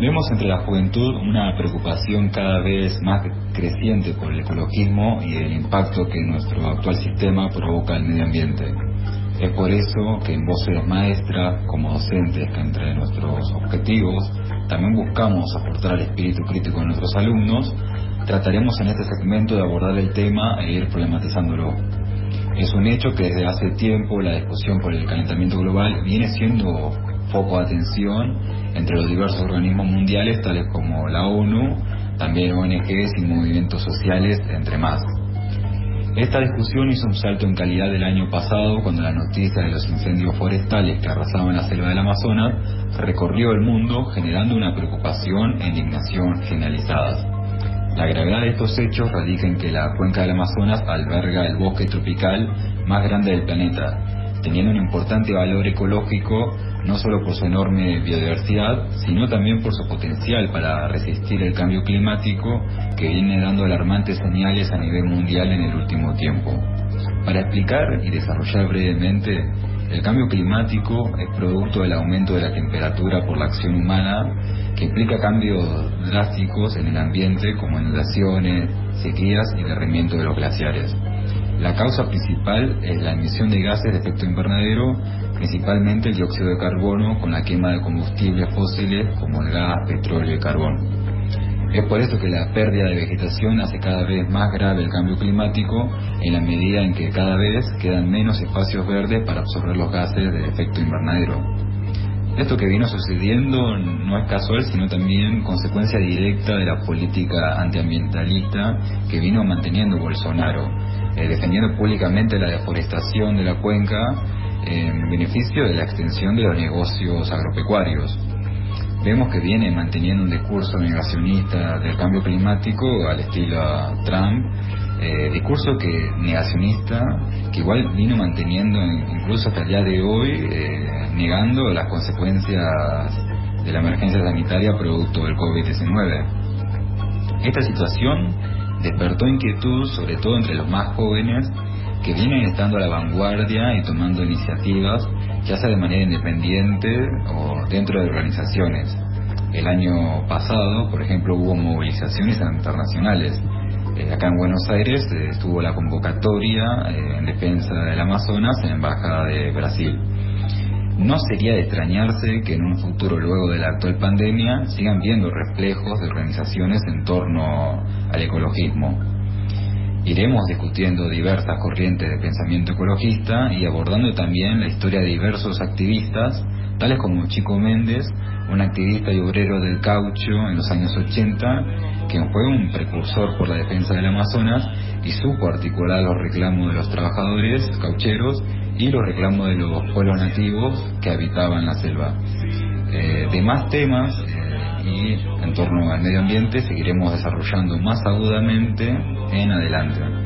Vemos entre la juventud una preocupación cada vez más creciente por el ecologismo y el impacto que nuestro actual sistema provoca al medio ambiente. Es por eso que en voces maestras, como docentes, que entre nuestros objetivos también buscamos aportar el espíritu crítico de nuestros alumnos, trataremos en este segmento de abordar el tema e ir problematizándolo. Es un hecho que desde hace tiempo la discusión por el calentamiento global viene siendo foco de atención entre los diversos organismos mundiales tales como la ONU, también ONGs y movimientos sociales, entre más. Esta discusión hizo un salto en calidad del año pasado cuando la noticia de los incendios forestales que arrasaban la selva del Amazonas recorrió el mundo generando una preocupación e indignación generalizadas. La gravedad de estos hechos radica en que la cuenca del Amazonas alberga el bosque tropical más grande del planeta, teniendo un importante valor ecológico no solo por su enorme biodiversidad, sino también por su potencial para resistir el cambio climático que viene dando alarmantes señales a nivel mundial en el último tiempo. Para explicar y desarrollar brevemente, el cambio climático es producto del aumento de la temperatura por la acción humana que implica cambios drásticos en el ambiente como inundaciones, sequías y derrimiento de los glaciares. La causa principal es la emisión de gases de efecto invernadero, principalmente el dióxido de carbono con la quema de combustibles fósiles como el gas, petróleo y carbón. Es por esto que la pérdida de vegetación hace cada vez más grave el cambio climático en la medida en que cada vez quedan menos espacios verdes para absorber los gases de efecto invernadero. Esto que vino sucediendo no es casual, sino también consecuencia directa de la política antiambientalista que vino manteniendo Bolsonaro, eh, defendiendo públicamente la deforestación de la cuenca en beneficio de la extensión de los negocios agropecuarios. Vemos que viene manteniendo un discurso negacionista del cambio climático al estilo Trump, eh, discurso que negacionista que igual vino manteniendo incluso hasta el día de hoy, eh, negando las consecuencias de la emergencia sanitaria producto del COVID-19. Esta situación despertó inquietud sobre todo entre los más jóvenes que vienen estando a la vanguardia y tomando iniciativas, ya sea de manera independiente o dentro de organizaciones. El año pasado, por ejemplo, hubo movilizaciones internacionales. Eh, acá en Buenos Aires eh, estuvo la convocatoria eh, en defensa del Amazonas en Embajada de Brasil. No sería de extrañarse que en un futuro luego de la actual pandemia sigan viendo reflejos de organizaciones en torno al ecologismo. Iremos discutiendo diversas corrientes de pensamiento ecologista y abordando también la historia de diversos activistas, tales como Chico Méndez, un activista y obrero del caucho en los años 80, quien fue un precursor por la defensa del Amazonas y supo articular los reclamos de los trabajadores caucheros y los reclamos de los pueblos nativos que habitaban la selva. Eh, de más temas eh, y en torno al medio ambiente seguiremos desarrollando más agudamente en adelante.